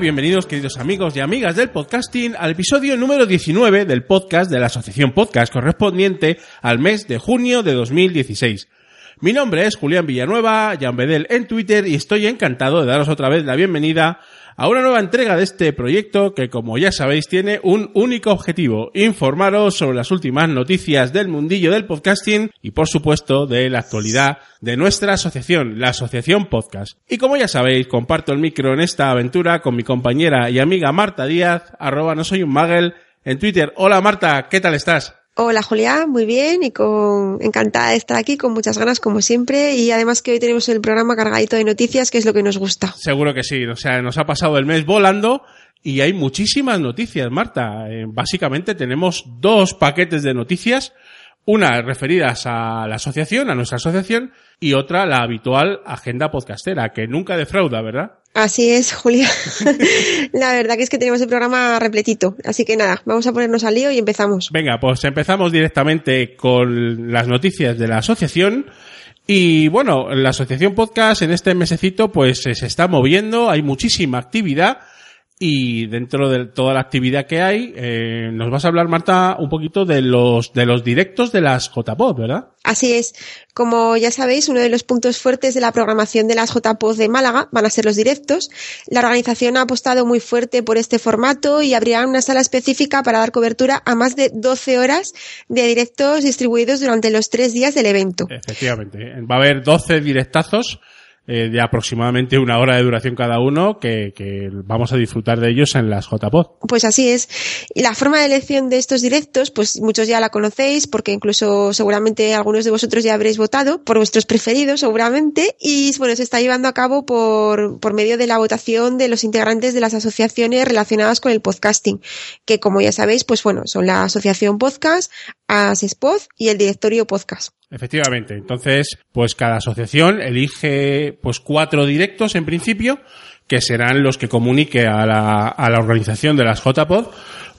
bienvenidos queridos amigos y amigas del podcasting al episodio número 19 del podcast de la Asociación Podcast correspondiente al mes de junio de 2016. Mi nombre es Julián Villanueva, Jan en Twitter y estoy encantado de daros otra vez la bienvenida a una nueva entrega de este proyecto que como ya sabéis tiene un único objetivo, informaros sobre las últimas noticias del mundillo del podcasting y por supuesto de la actualidad de nuestra asociación, la Asociación Podcast. Y como ya sabéis, comparto el micro en esta aventura con mi compañera y amiga Marta Díaz, arroba no soy un magel, en Twitter. Hola Marta, ¿qué tal estás? Hola Julián, muy bien y con encantada de estar aquí, con muchas ganas como siempre y además que hoy tenemos el programa cargadito de noticias, que es lo que nos gusta. Seguro que sí, o sea, nos ha pasado el mes volando y hay muchísimas noticias, Marta. Eh, básicamente tenemos dos paquetes de noticias, una referidas a la asociación, a nuestra asociación, y otra la habitual agenda podcastera, que nunca defrauda, ¿verdad? Así es, Julia. la verdad que es que tenemos el programa repletito. Así que nada, vamos a ponernos al lío y empezamos. Venga, pues empezamos directamente con las noticias de la asociación. Y bueno, la asociación podcast en este mesecito pues se está moviendo, hay muchísima actividad y dentro de toda la actividad que hay, eh, nos vas a hablar, Marta, un poquito de los, de los directos de las JPod, ¿verdad? Así es. Como ya sabéis, uno de los puntos fuertes de la programación de las JPod de Málaga van a ser los directos. La organización ha apostado muy fuerte por este formato y abrirá una sala específica para dar cobertura a más de 12 horas de directos distribuidos durante los tres días del evento. Efectivamente. Va a haber 12 directazos eh, de aproximadamente una hora de duración cada uno que, vamos a disfrutar de ellos en las JPod. Pues así es. Y la forma de elección de estos directos, pues muchos ya la conocéis porque incluso seguramente algunos de vosotros ya habréis votado por vuestros preferidos seguramente y bueno, se está llevando a cabo por, por medio de la votación de los integrantes de las asociaciones relacionadas con el podcasting, que como ya sabéis, pues bueno, son la Asociación Podcast, ASESPOD y el Directorio Podcast. Efectivamente. Entonces, pues cada asociación elige pues cuatro directos en principio, que serán los que comunique a la, a la organización de las JPod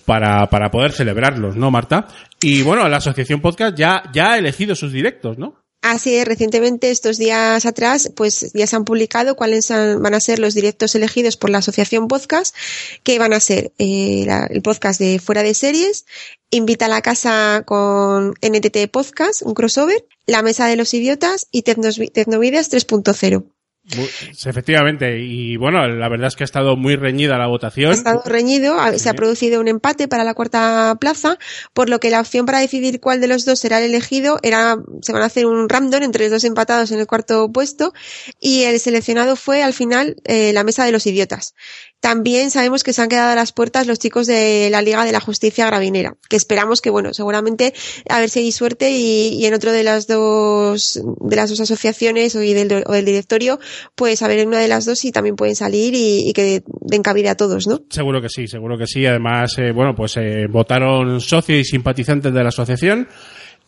para, para poder celebrarlos, ¿no, Marta? Y bueno, la asociación podcast ya, ya ha elegido sus directos, ¿no? Así recientemente, estos días atrás, pues ya se han publicado cuáles van a ser los directos elegidos por la Asociación Podcast, que van a ser eh, el podcast de Fuera de Series, Invita a la Casa con NTT Podcast, un crossover, La Mesa de los Idiotas y Tecnovidas 3.0. Efectivamente, y bueno, la verdad es que ha estado muy reñida la votación. Ha estado reñido, se ha producido un empate para la cuarta plaza, por lo que la opción para decidir cuál de los dos será el elegido era, se van a hacer un random entre los dos empatados en el cuarto puesto, y el seleccionado fue al final eh, la mesa de los idiotas. También sabemos que se han quedado a las puertas los chicos de la Liga de la Justicia Gravinera, que esperamos que, bueno, seguramente a ver si hay suerte y, y en otro de las dos, de las dos asociaciones o, del, o del directorio, pues a ver en una de las dos si también pueden salir y, y, que den cabida a todos, ¿no? Seguro que sí, seguro que sí. Además, eh, bueno, pues eh, votaron socios y simpatizantes de la asociación.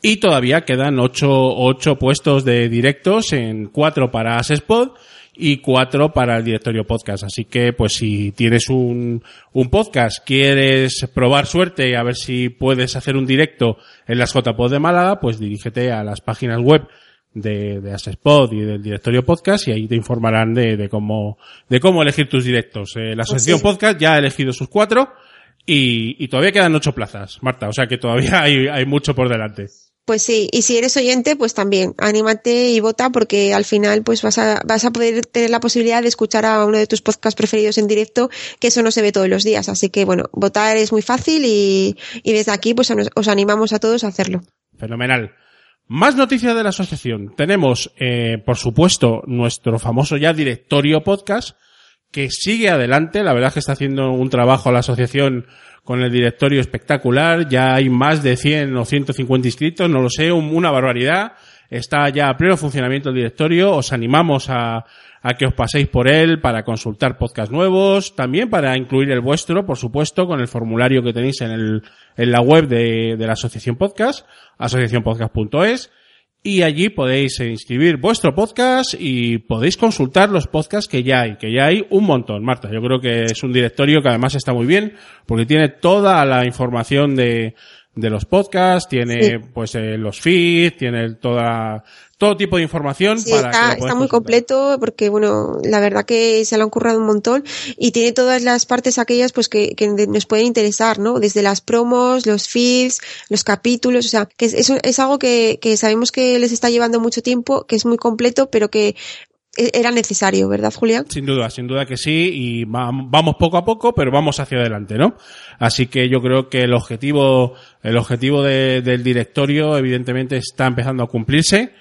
Y todavía quedan ocho, ocho puestos de directos en cuatro para Asespod y cuatro para el directorio podcast. Así que, pues, si tienes un, un podcast, quieres probar suerte y a ver si puedes hacer un directo en las JPod de Málaga, pues dirígete a las páginas web de, de Asespod y del directorio podcast y ahí te informarán de, de cómo, de cómo elegir tus directos. Eh, la asociación sí. podcast ya ha elegido sus cuatro y, y todavía quedan ocho plazas, Marta, o sea que todavía hay, hay mucho por delante. Pues sí, y si eres oyente, pues también, anímate y vota porque al final pues vas a, vas a poder tener la posibilidad de escuchar a uno de tus podcasts preferidos en directo, que eso no se ve todos los días. Así que bueno, votar es muy fácil y, y desde aquí pues os, os animamos a todos a hacerlo. Fenomenal. Más noticias de la asociación. Tenemos, eh, por supuesto, nuestro famoso ya directorio podcast, que sigue adelante. La verdad es que está haciendo un trabajo la asociación con el directorio espectacular. Ya hay más de 100 o 150 inscritos, no lo sé, una barbaridad. Está ya a pleno funcionamiento el directorio. Os animamos a, que os paséis por él para consultar podcasts nuevos, también para incluir el vuestro, por supuesto, con el formulario que tenéis en, el, en la web de, de la Asociación Podcast, asociacionpodcast.es y allí podéis inscribir vuestro podcast y podéis consultar los podcasts que ya hay, que ya hay un montón, Marta. Yo creo que es un directorio que además está muy bien porque tiene toda la información de, de los podcasts, tiene pues eh, los feeds, tiene toda todo tipo de información para está, está muy completo porque bueno la verdad que se lo han currado un montón y tiene todas las partes aquellas pues que, que nos pueden interesar no desde las promos los feeds los capítulos o sea que es, es, algo que, que sabemos que les está llevando mucho tiempo que es muy completo pero que e-, era necesario, ¿verdad, Julián? Sin duda, sin duda que sí, y vamos poco a poco, pero vamos hacia adelante, ¿no? Así que yo creo que el objetivo, el objetivo de, del directorio, evidentemente, está empezando a cumplirse.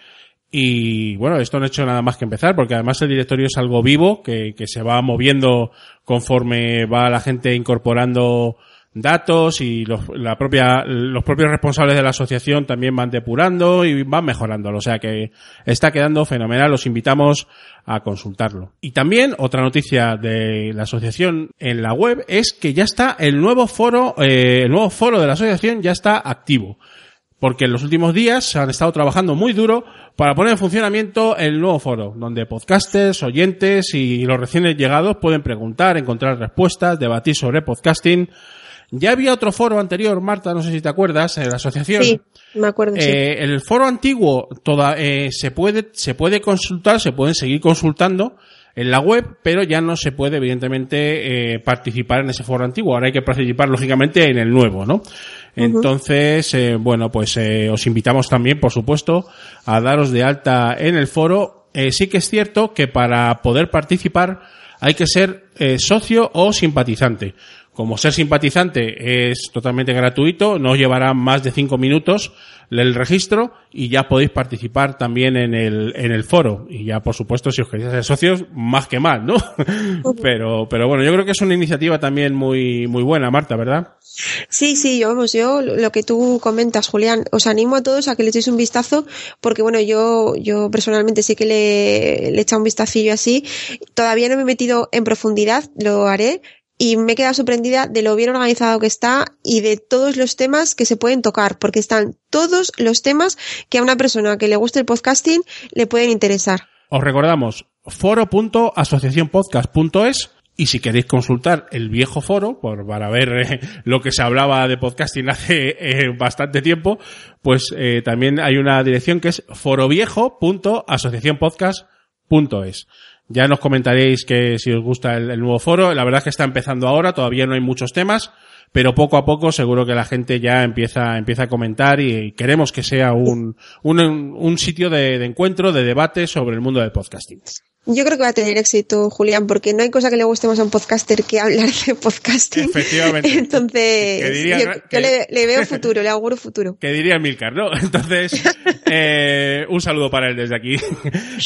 Y bueno, esto no ha hecho nada más que empezar, porque además el directorio es algo vivo, que, se va moviendo conforme va la gente incorporando datos y los, la propia, los propios responsables de la asociación también van depurando y van mejorándolo. O sea que está quedando fenomenal. Los invitamos a consultarlo. Y también otra noticia de la asociación en la web es que ya está el nuevo foro, eh, el nuevo foro de la asociación ya está activo. Porque en los últimos días se han estado trabajando muy duro para poner en funcionamiento el nuevo foro, donde podcasters, oyentes y los recién llegados pueden preguntar, encontrar respuestas, debatir sobre podcasting, ya había otro foro anterior, Marta, no sé si te acuerdas, en la asociación. Sí, me acuerdo. Eh, El foro antiguo toda, eh, se puede se puede consultar, se pueden seguir consultando en la web, pero ya no se puede, evidentemente, eh, participar en ese foro antiguo. Ahora hay que participar, lógicamente, en el nuevo, ¿no? Entonces, eh, bueno, pues eh, os invitamos también, por supuesto, a daros de alta en el foro. Eh, sí que es cierto que para poder participar hay que ser eh, socio o simpatizante. Como ser simpatizante es totalmente gratuito, no os llevará más de cinco minutos el registro y ya podéis participar también en el, en el foro. Y ya, por supuesto, si os queréis hacer socios, más que mal, ¿no? pero, pero bueno, yo creo que es una iniciativa también muy, muy buena, Marta, ¿verdad? Sí, sí, yo, vamos, yo lo que tú comentas, Julián, os animo a todos a que le echéis un vistazo, porque bueno, yo, yo personalmente sí que le, le he echado un vistacillo así. Todavía no me he metido en profundidad, lo haré, y me he quedado sorprendida de lo bien organizado que está y de todos los temas que se pueden tocar, porque están todos los temas que a una persona que le guste el podcasting le pueden interesar. Os recordamos foro.asociacionpodcast.es y si queréis consultar el viejo foro por, para ver eh, lo que se hablaba de podcasting hace eh, bastante tiempo, pues eh, también hay una dirección que es foroviejo.asociacionpodcast.es. Ya nos comentaréis que si os gusta el, nuevo foro. La verdad es que está empezando ahora, todavía no hay muchos temas, pero poco a poco seguro que la gente ya empieza, empieza a comentar y queremos que sea un, un, un sitio de, de encuentro, de debate sobre el mundo del podcasting. Yo creo que va a tener éxito, Julián, porque no hay cosa que le guste más a un podcaster que hablar de podcasting. Efectivamente. Entonces, diría, yo, yo le, le, veo futuro, le auguro futuro. Que diría Milcar, ¿no? Entonces, eh, un saludo para él desde aquí.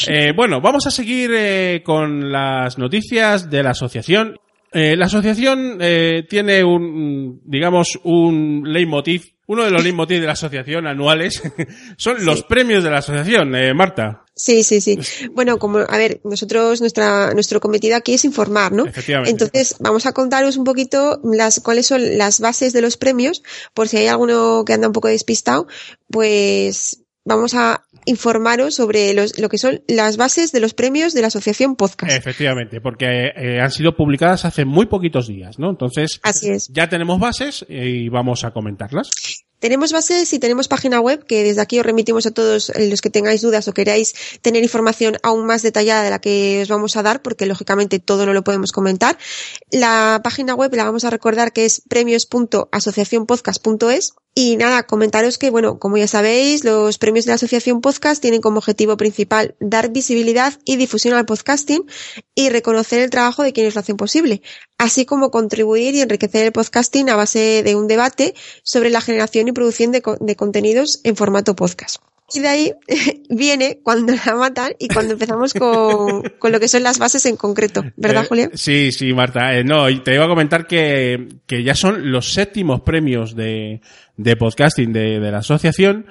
Eh, bueno, vamos a seguir eh, con las noticias de la asociación. Eh, la asociación eh, tiene un, digamos, un leitmotiv. Uno de los leitmotiv de la asociación anuales son los premios de la asociación, eh, Marta. Sí, sí, sí. Bueno, como, a ver, nosotros, nuestra, nuestro cometido aquí es informar, ¿no? Efectivamente. Entonces, vamos a contaros un poquito las, cuáles son las bases de los premios, por si hay alguno que anda un poco despistado, pues vamos a informaros sobre los, lo que son las bases de los premios de la Asociación Podcast. Efectivamente, porque eh, han sido publicadas hace muy poquitos días, ¿no? Entonces, Así es. ya tenemos bases y vamos a comentarlas. Tenemos bases y tenemos página web que desde aquí os remitimos a todos los que tengáis dudas o queráis tener información aún más detallada de la que os vamos a dar, porque lógicamente todo no lo podemos comentar. La página web la vamos a recordar que es premios.asociacionpodcast.es y nada, comentaros que, bueno, como ya sabéis, los premios de la Asociación Podcast tienen como objetivo principal dar visibilidad y difusión al podcasting y reconocer el trabajo de quienes lo hacen posible, así como contribuir y enriquecer el podcasting a base de un debate sobre la generación y producción de, de contenidos en formato podcast. Y de ahí viene cuando la matan y cuando empezamos con, con lo que son las bases en concreto, ¿verdad, Eh, Julián? Sí, sí, Marta. Eh, no, te iba a comentar que, que ya son los séptimos premios de, de podcasting de, de la asociación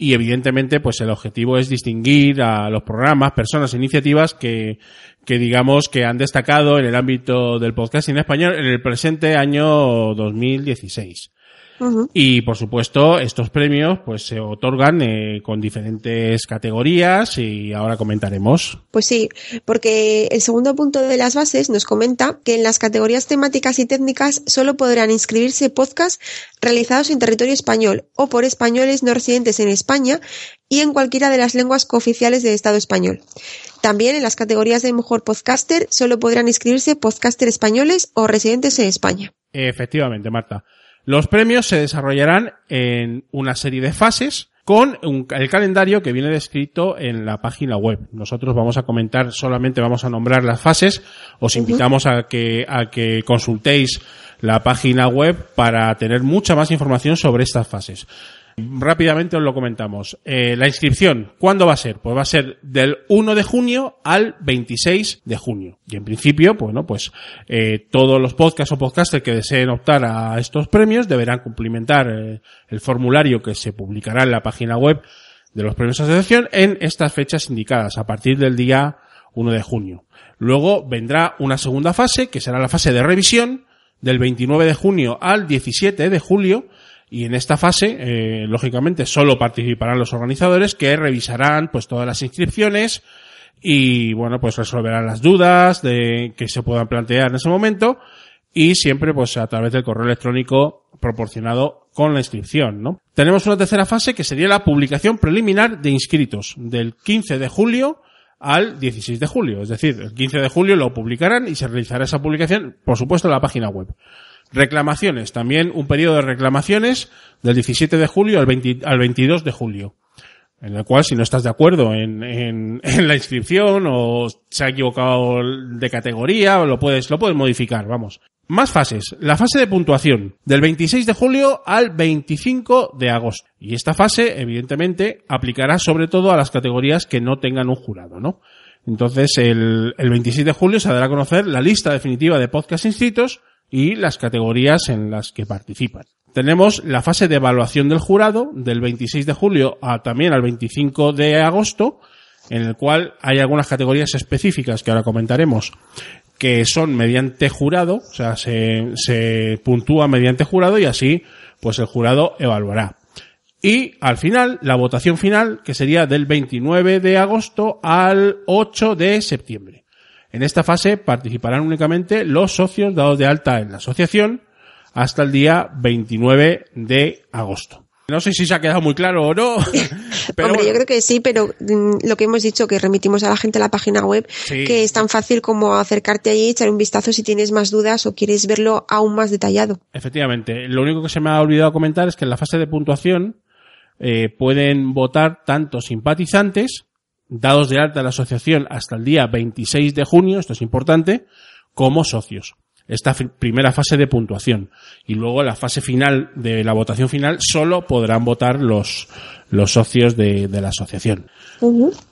y evidentemente pues el objetivo es distinguir a los programas, personas, iniciativas que, que digamos que han destacado en el ámbito del podcasting español en el presente año 2016. Y por supuesto, estos premios pues se otorgan eh, con diferentes categorías y ahora comentaremos. Pues sí, porque el segundo punto de las bases nos comenta que en las categorías temáticas y técnicas solo podrán inscribirse podcasts realizados en territorio español o por españoles no residentes en España y en cualquiera de las lenguas cooficiales del Estado español. También en las categorías de mejor podcaster solo podrán inscribirse podcaster españoles o residentes en España. Efectivamente, Marta. Los premios se desarrollarán en una serie de fases con un- el calendario que viene descrito en la página web. Nosotros vamos a comentar, solamente vamos a nombrar las fases. Os invitamos a que, a que consultéis la página web para tener mucha más información sobre estas fases. Rápidamente os lo comentamos. Eh, la inscripción, ¿cuándo va a ser? Pues va a ser del 1 de junio al 26 de junio. Y en principio, bueno, pues eh, todos los podcasts o podcasters que deseen optar a estos premios deberán cumplimentar eh, el formulario que se publicará en la página web de los premios de asociación en estas fechas indicadas, a partir del día 1 de junio. Luego vendrá una segunda fase, que será la fase de revisión, del 29 de junio al 17 de julio, y en esta fase, eh, lógicamente, solo participarán los organizadores que revisarán pues todas las inscripciones y bueno, pues resolverán las dudas de que se puedan plantear en ese momento y siempre pues a través del correo electrónico proporcionado con la inscripción, ¿no? Tenemos una tercera fase que sería la publicación preliminar de inscritos del 15 de julio al 16 de julio. Es decir, el 15 de julio lo publicarán y se realizará esa publicación, por supuesto, en la página web. Reclamaciones, también un periodo de reclamaciones del 17 de julio al, 20 al 22 de julio. En el cual, si no estás de acuerdo en, en, en la inscripción o se ha equivocado de categoría, lo puedes, lo puedes modificar, vamos. Más fases. La fase de puntuación, del 26 de julio al 25 de agosto. Y esta fase, evidentemente, aplicará sobre todo a las categorías que no tengan un jurado, ¿no? Entonces, el, el 26 de julio se dará a conocer la lista definitiva de podcast inscritos y las categorías en las que participan. Tenemos la fase de evaluación del jurado, del 26 de julio a también al 25 de agosto, en el cual hay algunas categorías específicas que ahora comentaremos, que son mediante jurado, o sea, se, se puntúa mediante jurado y así, pues el jurado evaluará. Y al final, la votación final, que sería del 29 de agosto al 8 de septiembre. En esta fase participarán únicamente los socios dados de alta en la asociación hasta el día 29 de agosto. No sé si se ha quedado muy claro o no. Pero Hombre, yo creo que sí, pero mm, lo que hemos dicho, que remitimos a la gente a la página web, Sí. que es tan fácil como acercarte allí, echar un vistazo si tienes más dudas o quieres verlo aún más detallado. Efectivamente. Lo único que se me ha olvidado comentar es que en la fase de puntuación eh, pueden votar tanto simpatizantes, dados de alta a la asociación hasta el día 26 de junio, esto es importante, como socios. Esta primera fase de puntuación. Y luego la fase final de la votación final solo podrán votar los, los socios de, de la asociación.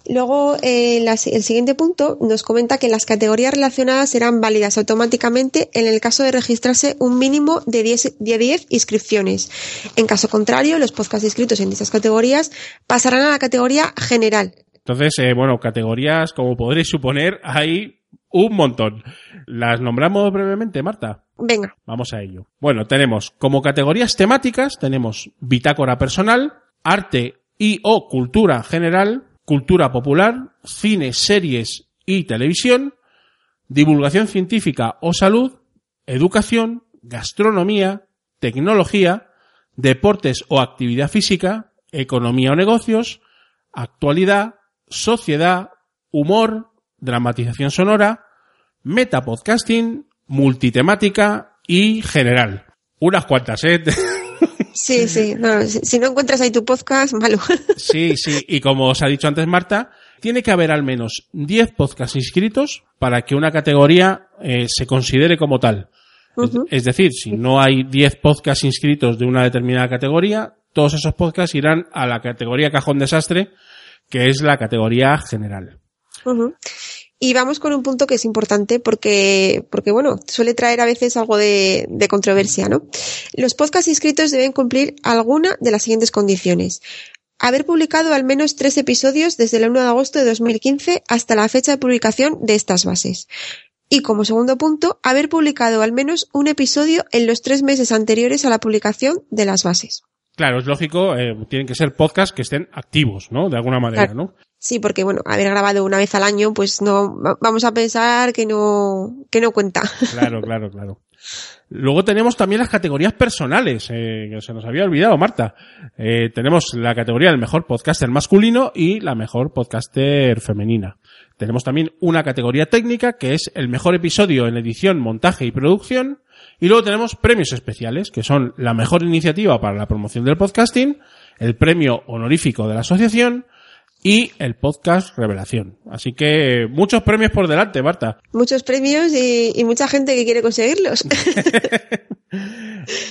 Luego, eh, el siguiente punto nos comenta que las categorías relacionadas serán válidas automáticamente en el caso de registrarse un mínimo de 10, de 10 inscripciones. En caso contrario, los podcasts inscritos en dichas categorías pasarán a la categoría general. Entonces, eh, bueno, categorías, como podréis suponer, hay un montón. ¿Las nombramos brevemente, Marta? Venga, Vamos a ello. Bueno, tenemos como categorías temáticas, tenemos bitácora personal, arte y o cultura general, cultura popular, cine, series y televisión, divulgación científica o salud, educación, gastronomía, tecnología, deportes o actividad física, economía o negocios, actualidad, sociedad, humor, dramatización sonora, metapodcasting, multitemática y general. Unas cuantas, ¿eh? sí, sí, no, si, no encuentras ahí tu podcast, malo. sí, sí. Y como os ha dicho antes Marta, tiene que haber al menos 10 podcasts inscritos para que una categoría eh, se considere como tal. Es decir, si no hay 10 podcasts inscritos de una determinada categoría, todos esos podcasts irán a la categoría cajón desastre, que es la categoría general. Y vamos con un punto que es importante porque, porque bueno, suele traer a veces algo de, de controversia, ¿no? Los podcasts inscritos deben cumplir alguna de las siguientes condiciones. Haber publicado al menos tres episodios desde el 1 de agosto de 2015 hasta la fecha de publicación de estas bases. Y como segundo punto, haber publicado al menos un episodio en los tres meses anteriores a la publicación de las bases. Claro, es lógico, eh, tienen que ser podcasts que estén activos, ¿no? De alguna manera, Claro. ¿no? Sí, porque bueno, haber grabado una vez al año, pues no, va- vamos a pensar que no, que no cuenta. Claro, claro, claro. Luego tenemos también las categorías personales, eh, que se nos había olvidado, Marta. Eh, tenemos la categoría del mejor podcaster masculino y la mejor podcaster femenina. Tenemos también una categoría técnica que es el mejor episodio en edición, montaje y producción. Y luego tenemos premios especiales, que son la mejor iniciativa para la promoción del podcasting, el premio honorífico de la asociación y el podcast revelación. Así que muchos premios por delante, Marta. Muchos premios y, y mucha gente que quiere conseguirlos.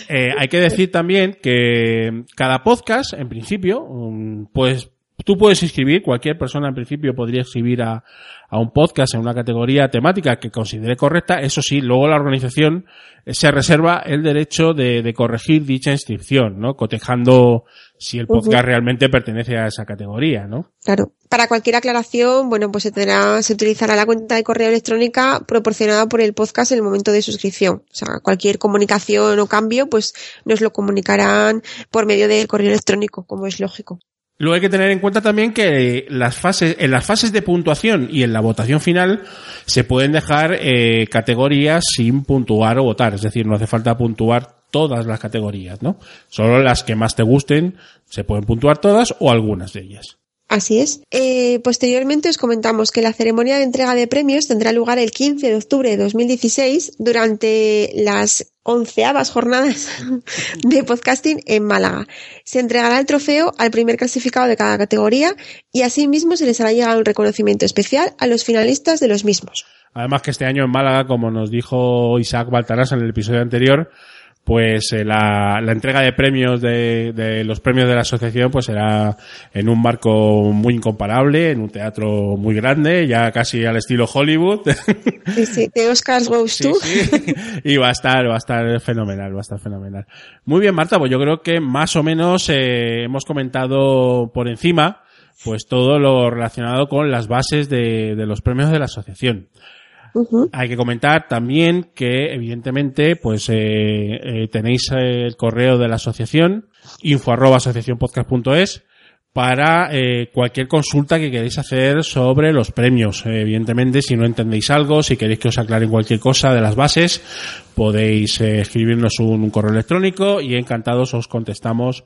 Eh, hay que decir también que cada podcast, en principio, um, pues tú puedes inscribir, cualquier persona en principio podría inscribir a, a un podcast en una categoría temática que considere correcta. Eso sí, luego la organización eh, se reserva el derecho de, de corregir dicha inscripción, ¿no? Cotejando si el podcast realmente pertenece a esa categoría, ¿no? Claro. Para cualquier aclaración, bueno, pues se tendrá, se utilizará la cuenta de correo electrónica proporcionada por el podcast en el momento de suscripción. O sea, cualquier comunicación o cambio, pues nos lo comunicarán por medio del correo electrónico, como es lógico. Luego hay que tener en cuenta también que las fases, en las fases de puntuación y en la votación final se pueden dejar eh, categorías sin puntuar o votar. Es decir, no hace falta puntuar todas las categorías, ¿no? Solo las que más te gusten se pueden puntuar todas o algunas de ellas. Así es. Eh, posteriormente os comentamos que la ceremonia de entrega de premios tendrá lugar el 15 de octubre de 2016 durante las onceavas jornadas de podcasting en Málaga. Se entregará el trofeo al primer clasificado de cada categoría y asimismo se les hará llegar un reconocimiento especial a los finalistas de los mismos. Además que este año en Málaga, como nos dijo Isaac Baltarás en el episodio anterior, pues eh, la, la entrega de premios de, de los premios de la asociación pues será en un marco muy incomparable, en un teatro muy grande, ya casi al estilo Hollywood. Sí, sí, de Oscars Goes Sí, to. sí. Y va a estar, va a estar fenomenal, va a estar fenomenal. Muy bien, Marta, pues yo creo que más o menos eh, hemos comentado por encima pues todo lo relacionado con las bases de, de los premios de la asociación. Hay que comentar también que, evidentemente, pues eh, eh, tenéis el correo de la asociación, info arroba para eh, cualquier consulta que queréis hacer sobre los premios. Eh, evidentemente, si no entendéis algo, si queréis que os aclaren cualquier cosa de las bases, podéis eh, escribirnos un correo electrónico y encantados os contestamos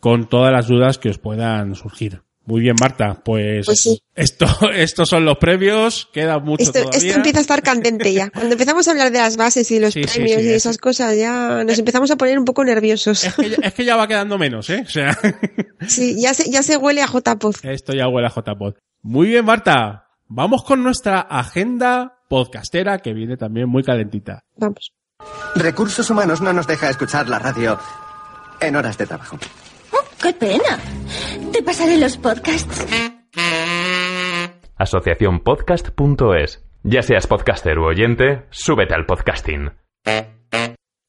con todas las dudas que os puedan surgir. Muy bien, Marta. Pues, Pues sí. esto, estos son los premios. Queda mucho Esto, todavía. esto empieza a estar candente ya. Cuando empezamos a hablar de las bases y los Sí, premios sí, y es- esas cosas, ya nos empezamos a poner un poco nerviosos. Es que, ya, es que ya va quedando menos, ¿eh? O sea, Sí, ya se, ya se huele a JPod. esto ya huele a JPod. Muy bien, Marta. Vamos con nuestra agenda podcastera que viene también muy calentita. Vamos. Recursos Humanos no nos deja escuchar la radio en horas de trabajo. Oh, ¡Qué pena! Te pasaré los podcasts. asociacionpodcast.es. Ya seas podcaster u oyente, súbete al podcasting.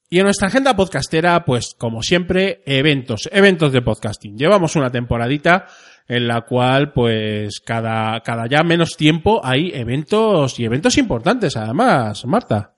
Y en nuestra agenda podcastera, pues como siempre, eventos, eventos de podcasting. Llevamos una temporadita en la cual, pues cada, cada ya menos tiempo hay eventos y eventos importantes, además, Marta.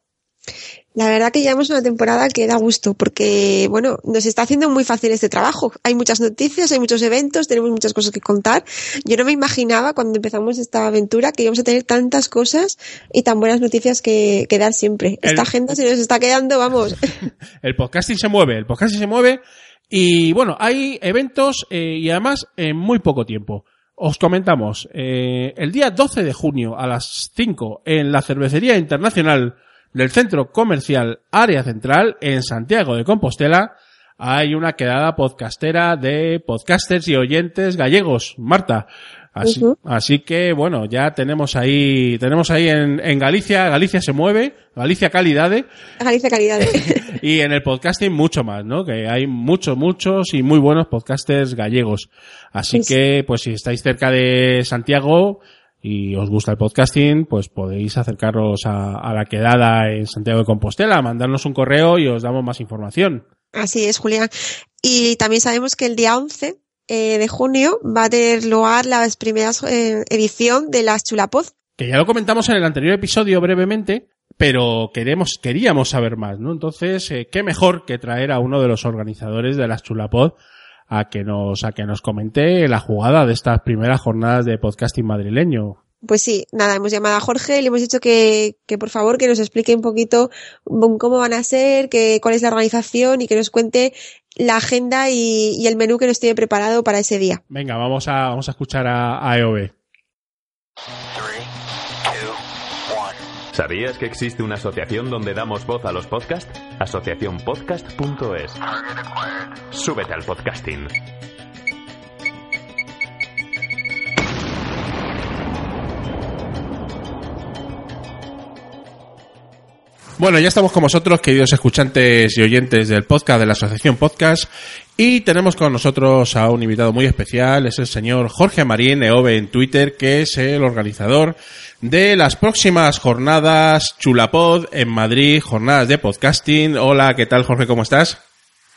La verdad que llevamos una temporada que da gusto porque, bueno, nos está haciendo muy fácil este trabajo. Hay muchas noticias, hay muchos eventos, tenemos muchas cosas que contar. Yo no me imaginaba cuando empezamos esta aventura que íbamos a tener tantas cosas y tan buenas noticias que, que dar siempre. El- Esta agenda se nos está quedando, vamos. El podcasting se mueve, el podcasting se mueve y bueno, hay eventos eh, y además en muy poco tiempo. Os comentamos, eh, el día 12 de junio a las 5 en la Cervecería Internacional del Centro Comercial Área Central en Santiago de Compostela hay una quedada podcastera de podcasters y oyentes gallegos. Marta, Así, así que bueno, ya tenemos ahí, tenemos ahí en, en Galicia, Galicia se mueve, Galicia calidades, Galicia calidad. y en el podcasting mucho más, ¿no? Que hay muchos, muchos y muy buenos podcasters gallegos. Así Sí. que, pues si estáis cerca de Santiago y os gusta el podcasting, pues podéis acercaros a, a la quedada en Santiago de Compostela, mandarnos un correo y os damos más información. Así es, Julián. Y también sabemos que el día 11 eh, de junio va a tener lugar la primera eh, edición de las Chulapod. Que ya lo comentamos en el anterior episodio brevemente, pero queremos, queríamos saber más, ¿no? Entonces, eh, qué mejor que traer a uno de los organizadores de las Chulapod a que nos, a que nos comente la jugada de estas primeras jornadas de podcasting madrileño. Pues sí, nada, hemos llamado a Jorge, le hemos dicho que, que por favor que nos explique un poquito cómo van a ser, que, cuál es la organización y que nos cuente la agenda y, y el menú que nos tiene preparado para ese día. Venga, vamos a, vamos a escuchar a, a EOB. ¿Sabías que existe una asociación donde damos voz a los podcasts? Asociacionpodcast.es. Súbete al podcasting. Bueno, ya estamos con vosotros, queridos escuchantes y oyentes del podcast de la Asociación Podcast, y tenemos con nosotros a un invitado muy especial, es el señor Jorge Marín Eove en Twitter, que es el organizador de las próximas jornadas Chulapod en Madrid, jornadas de podcasting. Hola, ¿qué tal Jorge? ¿Cómo estás?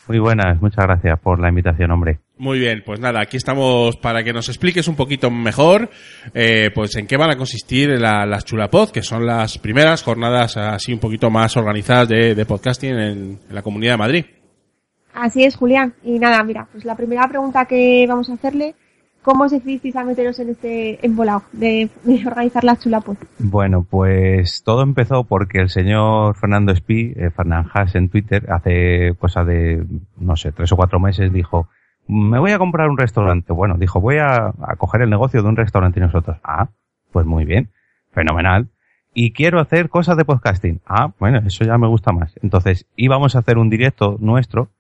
Muy buenas, muchas gracias por la invitación, hombre. Muy bien, pues nada, aquí estamos para que nos expliques un poquito mejor, eh, pues en qué van a consistir la- las Chulapod, que son las primeras jornadas así un poquito más organizadas de, de podcasting en, en la Comunidad de Madrid. Así es, Julián. Y nada, mira, pues la primera pregunta que vamos a hacerle, ¿cómo os decidisteis a meteros en este embolado de, de organizar las Chulapod? Bueno, pues todo empezó porque el señor Fernando Espí, eh, Fernanjas en Twitter, hace cosa de, no sé, tres o cuatro meses dijo, me voy a comprar un restaurante. Bueno, dijo, voy a, a coger el negocio de un restaurante y nosotros. Ah, pues muy bien, fenomenal. Y quiero hacer cosas de podcasting. Ah, bueno, eso ya me gusta más. Entonces, íbamos a hacer un directo nuestro,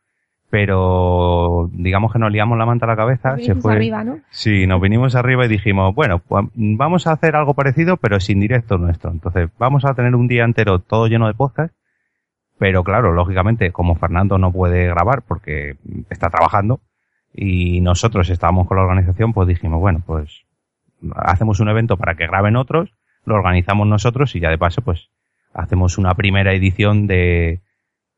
pero digamos que nos liamos la manta a la cabeza. Se Vinisteis fue. arriba, ¿no? Sí, nos vinimos arriba y dijimos, bueno, pues vamos a hacer algo parecido, pero sin directo nuestro. Entonces, vamos a tener un día entero todo lleno de podcast. Pero claro, lógicamente, como Fernando no puede grabar porque está trabajando y nosotros estábamos con la organización, pues dijimos, bueno, pues hacemos un evento para que graben otros, lo organizamos nosotros y ya de paso, pues hacemos una primera edición de,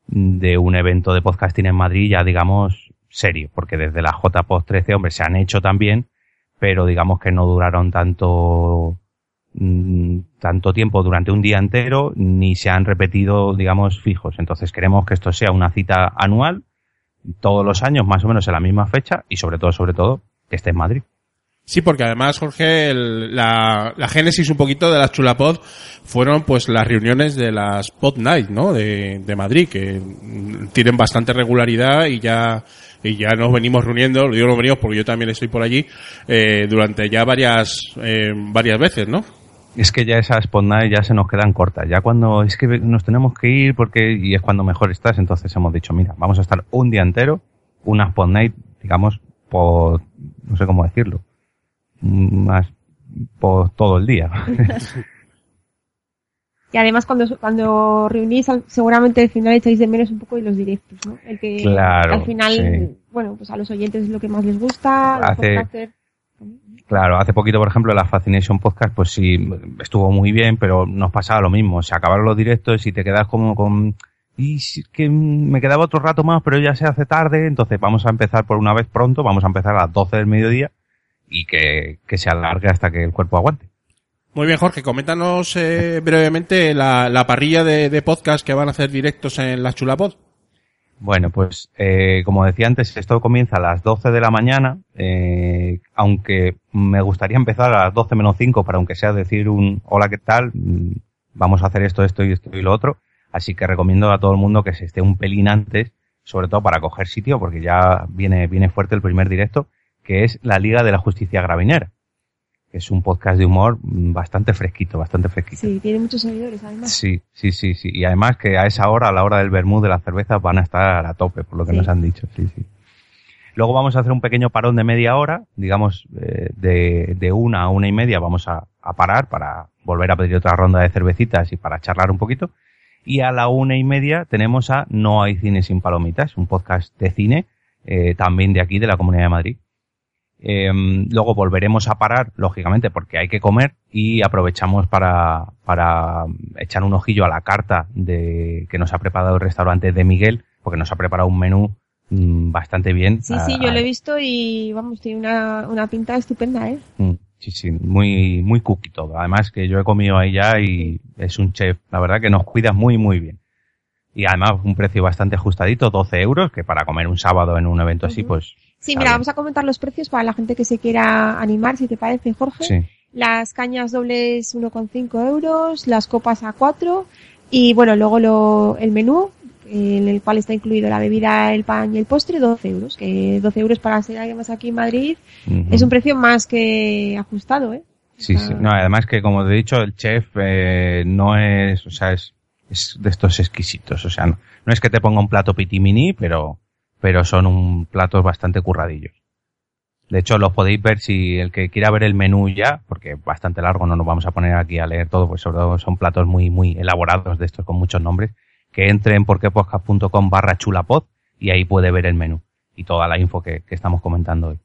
de un evento de podcasting en Madrid, ya digamos, serio, porque desde la JPod 13, hombre, se han hecho también, pero digamos que no duraron tanto mm, tanto tiempo durante un día entero ni se han repetido digamos fijos. Entonces queremos que esto sea una cita anual todos los años más o menos en la misma fecha y sobre todo sobre todo que esté en Madrid Sí, porque además, Jorge, el- la, la génesis un poquito de las Chulapod fueron pues las reuniones de las Pod Night, ¿no? De, Madrid, que tienen bastante regularidad y ya, y ya nos venimos reuniendo, lo digo nos venimos porque yo también estoy por allí, eh, durante ya varias, eh, varias veces, ¿no? es que ya esas podnight ya se nos quedan cortas ya cuando es que nos tenemos que ir porque y es cuando mejor estás entonces hemos dicho mira vamos a estar un día entero unas podnight digamos por no sé cómo decirlo más por todo el día Y además cuando, cuando reunís, seguramente al final echáis de menos un poco de los directos, ¿no? El que Claro, al final, sí. bueno, pues a los oyentes es lo que más les gusta, Hace-. Claro, hace poquito, por ejemplo, la Fascination Podcast, pues sí, estuvo muy bien, pero nos pasaba lo mismo. Se acabaron los directos y te quedas como con... Y que me quedaba otro rato más, pero ya se hace tarde, entonces vamos a empezar por una vez pronto, vamos a empezar a las 12 del mediodía y que, que se alargue hasta que el cuerpo aguante. Muy bien, Jorge, coméntanos eh, brevemente la, la parrilla de, de podcast que van a hacer directos en las Chulapod. Bueno, pues eh, como decía antes, esto comienza a las 12 de la mañana, eh, aunque me gustaría empezar a las 12 menos 5 para aunque sea decir un hola, ¿qué tal? Mm, Vamos a hacer esto, esto y esto y lo otro. Así que recomiendo a todo el mundo que se esté un pelín antes, sobre todo para coger sitio, porque ya viene, viene fuerte el primer directo, que es la Liga de la Justicia Gravinera. que Es un podcast de humor bastante fresquito, bastante fresquito. Sí, tiene muchos seguidores además. Sí, sí, sí, sí. Y además que a esa hora, a la hora del vermú de la cerveza, van a estar a tope, por lo que Sí. nos han dicho. Sí, sí. Luego vamos a hacer un pequeño parón de media hora, digamos, eh, de, de una a una y media vamos a, a parar para volver a pedir otra ronda de cervecitas y para charlar un poquito. Y a la una y media tenemos a No hay cine sin palomitas, un podcast de cine, eh, también de aquí, de la Comunidad de Madrid. Em, luego volveremos a parar, lógicamente, porque hay que comer y aprovechamos para, para echar un ojillo a la carta de, que nos ha preparado el restaurante de Miguel, porque nos ha preparado un menú mm, bastante bien. Sí, sí, yo lo he visto y vamos, tiene una, una pinta estupenda, ¿eh? Mm, Sí, sí, muy, muy cookie todo. Además que yo he comido ahí ya y es un chef, la verdad que nos cuida muy, muy bien. Y además un precio bastante ajustadito, 12 euros, que para comer un sábado en un evento así, pues... Sí, mira, vamos a comentar los precios para la gente que se quiera animar, si te parece, Jorge. Sí. Las cañas dobles 1,5 euros, las copas a 4 y bueno, luego lo, el menú, en el cual está incluido la bebida, el pan y el postre, 12 euros. Que 12 euros para ser alguien más aquí en Madrid es un precio más que ajustado, ¿eh? Sí, sí. No, además que como te he dicho, el chef eh, no es, o sea, es, es de estos exquisitos. O sea, no, no es que te ponga un plato pitimini, pero, pero son un platos bastante curradillos. De hecho, los podéis ver si el que quiera ver el menú ya, porque bastante largo, no nos vamos a poner aquí a leer todo, pues sobre todo son platos muy, muy elaborados de estos con muchos nombres, que entre en porquepodcast.com barra chulapod y ahí puede ver el menú y toda la info que, que estamos comentando hoy.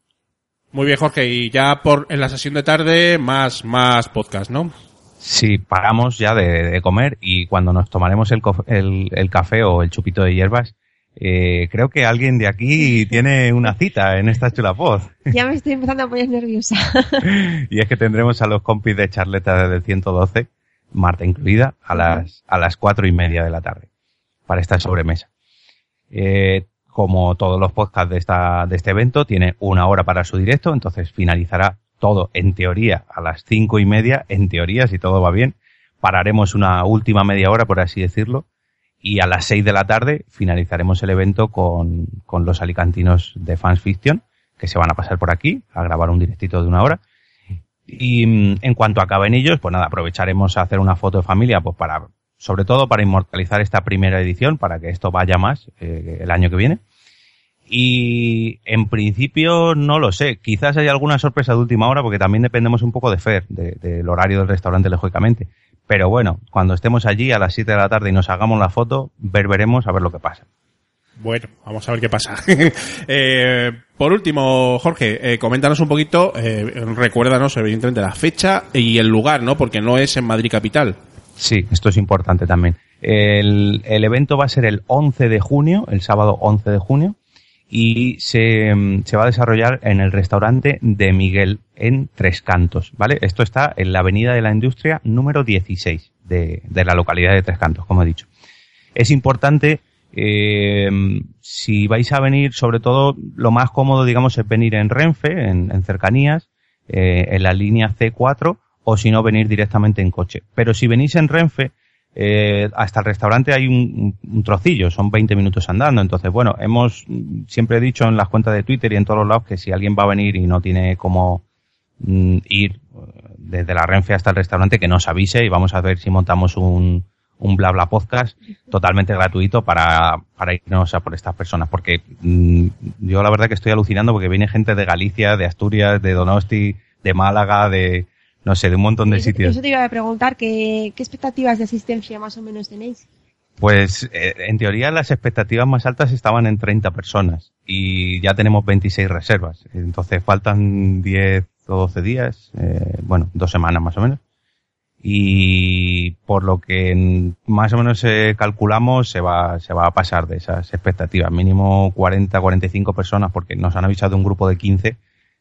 Muy bien, Jorge. Y ya por en la sesión de tarde, más, más podcast, ¿no? Sí, paramos ya de, de comer y cuando nos tomaremos el, el, el café o el chupito de hierbas, eh, creo que alguien de aquí tiene una cita en esta chulapod. Ya me estoy empezando a poner nerviosa. y es que tendremos a los compis de charleta del 112, Marta incluida, a las, a las cuatro y media de la tarde, para esta sobremesa. Eh, como todos los podcasts de, esta, de este evento, tiene una hora para su directo, entonces finalizará todo en teoría a las cinco y media, en teoría, si todo va bien. Pararemos una última media hora, por así decirlo, y a las seis de la tarde finalizaremos el evento con, con los alicantinos de Fans Fiction, que se van a pasar por aquí a grabar un directito de una hora. Y mm, en cuanto acaben ellos, pues nada, aprovecharemos a hacer una foto de familia, pues para, sobre todo para inmortalizar esta primera edición, para que esto vaya más eh, el año que viene. Y en principio no lo sé, quizás haya alguna sorpresa de última hora, porque también dependemos un poco de Fer, de- del horario del restaurante, lógicamente. Pero bueno, cuando estemos allí a las 7 de la tarde y nos hagamos la foto, ver veremos a ver lo que pasa. Bueno, vamos a ver qué pasa. Eh, por último, Jorge, eh, coméntanos un poquito, eh, recuérdanos evidentemente la fecha y el lugar, ¿no? Porque no es en Madrid capital. Sí, esto es importante también. El, el evento va a ser el 11 de junio, el sábado 11 de junio, y se, mm, se va a desarrollar en el restaurante de Miguel en Tres Cantos, ¿vale? Esto está en la Avenida de la Industria número 16 de, de la localidad de Tres Cantos, como he dicho. Es importante, eh, si vais a venir, sobre todo, lo más cómodo, digamos, es venir en Renfe, en, cercanías, eh, en la línea C4, o si no, venir directamente en coche. Pero si venís en Renfe, eh, hasta el restaurante hay un, trocillo, son 20 minutos andando. Entonces, bueno, hemos mm, siempre dicho en las cuentas de Twitter y en todos los lados que si alguien va a venir y no tiene cómo mm, ir eh, desde la Renfe hasta el restaurante, que nos avise y vamos a ver si montamos un, un bla bla podcast totalmente gratuito para, para irnos a por estas personas. Porque mm, yo la verdad que estoy alucinando porque viene gente de Galicia, de Asturias, de Donosti, de Málaga, de no sé, de un montón de Eso- sitios. Eso te iba a preguntar, ¿qué, qué expectativas de asistencia más o menos tenéis? Pues eh, en teoría las expectativas más altas estaban en 30 personas y ya tenemos 26 reservas. Entonces faltan 10 o 12 días, eh, bueno, dos semanas más o menos. Y por lo que más o menos eh, calculamos se va, se va a pasar de esas expectativas. Mínimo 40, 45 personas porque nos han avisado un grupo de 15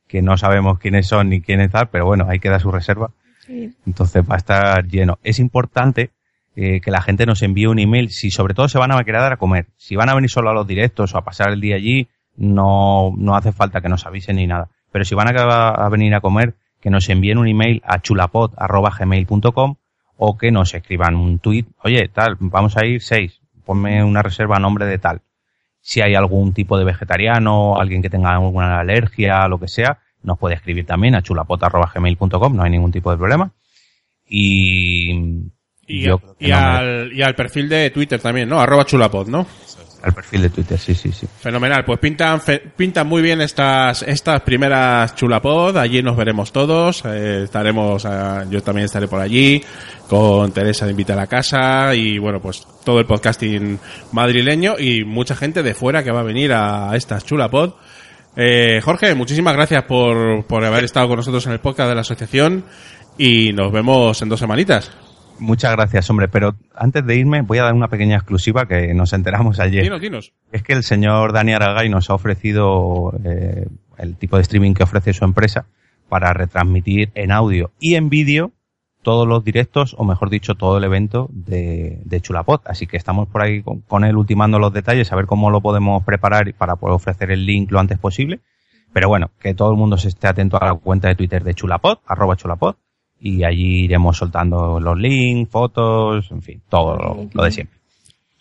que no sabemos quiénes son ni quiénes tal, pero bueno, ahí queda su reserva. Sí. Entonces va a estar lleno. Es importante eh, que la gente nos envíe un email, si sobre todo se van a quedar a comer. Si van a venir solo a los directos o a pasar el día allí, no, no hace falta que nos avisen ni nada. Pero si van a, a venir a comer, que nos envíen un email a chulapod.gmail.com o que nos escriban un tweet, oye, tal, vamos a ir seis, ponme una reserva a nombre de tal. Si hay algún tipo de vegetariano, alguien que tenga alguna alergia, lo que sea, nos puede escribir también a chulapod.gmail.com, no hay ningún tipo de problema. Y, Y, yo creo que y no me- al, y al perfil de Twitter también, ¿no? Arroba chulapod, ¿no? Al perfil de Twitter, sí, sí, sí. Fenomenal, pues pintan, fe- pintan muy bien estas, estas primeras chulapod, allí nos veremos todos, eh, estaremos, ah, yo también estaré por allí, con Teresa de Invita a la Casa, y bueno, pues todo el podcasting madrileño, y mucha gente de fuera que va a venir a estas chulapod. Eh, Jorge, muchísimas gracias por, por haber estado con nosotros en el podcast de la asociación, y nos vemos en dos semanitas. Muchas gracias, hombre, pero antes de irme voy a dar una pequeña exclusiva que nos enteramos ayer. Dinos, dinos. Es que el señor Dani Aragay nos ha ofrecido eh, el tipo de streaming que ofrece su empresa para retransmitir en audio y en vídeo todos los directos, o mejor dicho, todo el evento de, de Chulapod. Así que estamos por ahí con, con él ultimando los detalles, a ver cómo lo podemos preparar para poder ofrecer el link lo antes posible. Pero bueno, que todo el mundo se esté atento a la cuenta de Twitter de Chulapod, arroba Chulapod, y allí iremos soltando los links, fotos, en fin, todo lo, lo de siempre.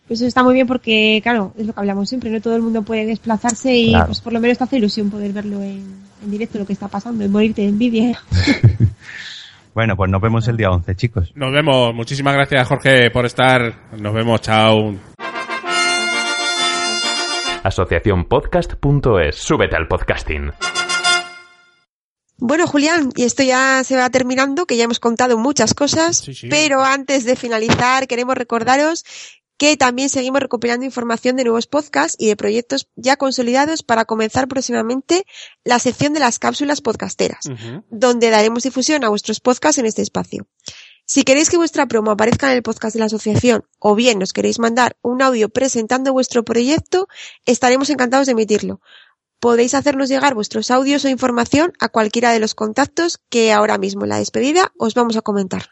Pues eso está muy bien porque, claro, es lo que hablamos siempre, no todo el mundo puede desplazarse y Claro. pues por lo menos te hace ilusión poder verlo en, en directo lo que está pasando y morirte de envidia. Bueno, pues nos vemos el día 11, chicos. Nos vemos, muchísimas gracias Jorge por estar, nos vemos, chao. Asociacionpodcast.es. Súbete al podcasting. Bueno, Julián, y esto ya se va terminando, que ya hemos contado muchas cosas, Sí, sí. pero antes de finalizar queremos recordaros que también seguimos recopilando información de nuevos podcasts y de proyectos ya consolidados para comenzar próximamente la sección de las cápsulas podcasteras, donde daremos difusión a vuestros podcasts en este espacio. Si queréis que vuestra promo aparezca en el podcast de la asociación o bien nos queréis mandar un audio presentando vuestro proyecto, estaremos encantados de emitirlo. Podéis hacernos llegar vuestros audios o información a cualquiera de los contactos que ahora mismo en la despedida os vamos a comentar.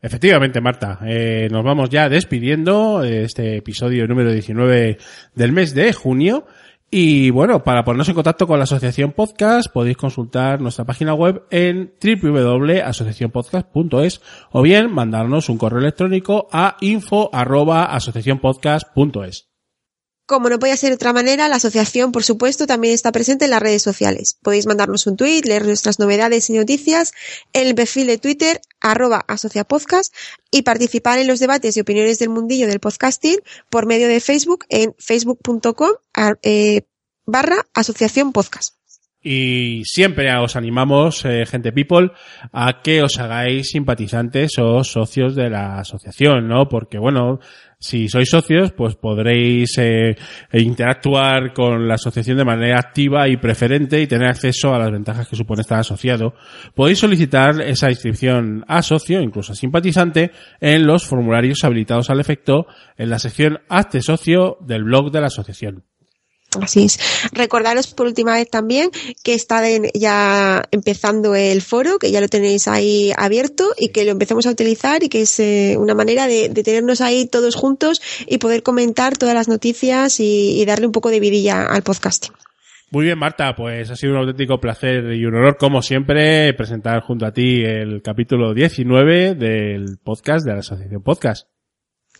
Efectivamente, Marta. Eh, nos vamos ya despidiendo de este episodio número 19 del mes de junio. Y bueno, para ponernos en contacto con la Asociación Podcast podéis consultar nuestra página web en www.asociacionpodcast.es o bien mandarnos un correo electrónico a info.asociacionpodcast.es. Como no podía ser de otra manera, la asociación, por supuesto, también está presente en las redes sociales. Podéis mandarnos un tweet, leer nuestras novedades y noticias en el perfil de Twitter, arroba asociapodcast, y participar en los debates y opiniones del mundillo del podcasting por medio de Facebook en facebook.com eh, barra asociación podcast. Y siempre os animamos, eh, gente people, a que os hagáis simpatizantes o socios de la asociación, ¿no? Porque, bueno, si sois socios, pues podréis eh, interactuar con la asociación de manera activa y preferente y tener acceso a las ventajas que supone estar asociado. Podéis solicitar esa inscripción a socio, incluso a simpatizante, en los formularios habilitados al efecto en la sección Hazte socio del blog de la asociación. Así es. Recordaros por última vez también que está ya empezando el foro, que ya lo tenéis ahí abierto y que lo empecemos a utilizar y que es eh, una manera de, de tenernos ahí todos juntos y poder comentar todas las noticias y, y darle un poco de vidilla al podcasting. Muy bien, Marta, pues ha sido un auténtico placer y un honor, como siempre, presentar junto a ti el capítulo 19 del podcast de la Asociación Podcast.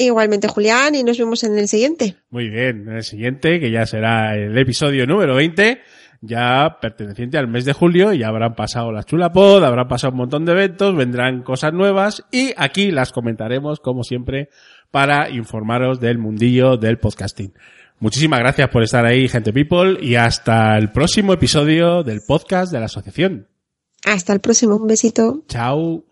Igualmente, Julián, y nos vemos en el siguiente. Muy bien, en el siguiente, que ya será el episodio número 20, ya perteneciente al mes de julio, ya habrán pasado las chulapod, habrán pasado un montón de eventos, vendrán cosas nuevas y aquí las comentaremos, como siempre, para informaros del mundillo del podcasting. Muchísimas gracias por estar ahí, gente people, y hasta el próximo episodio del podcast de la asociación. Hasta el próximo. Un besito. Chao.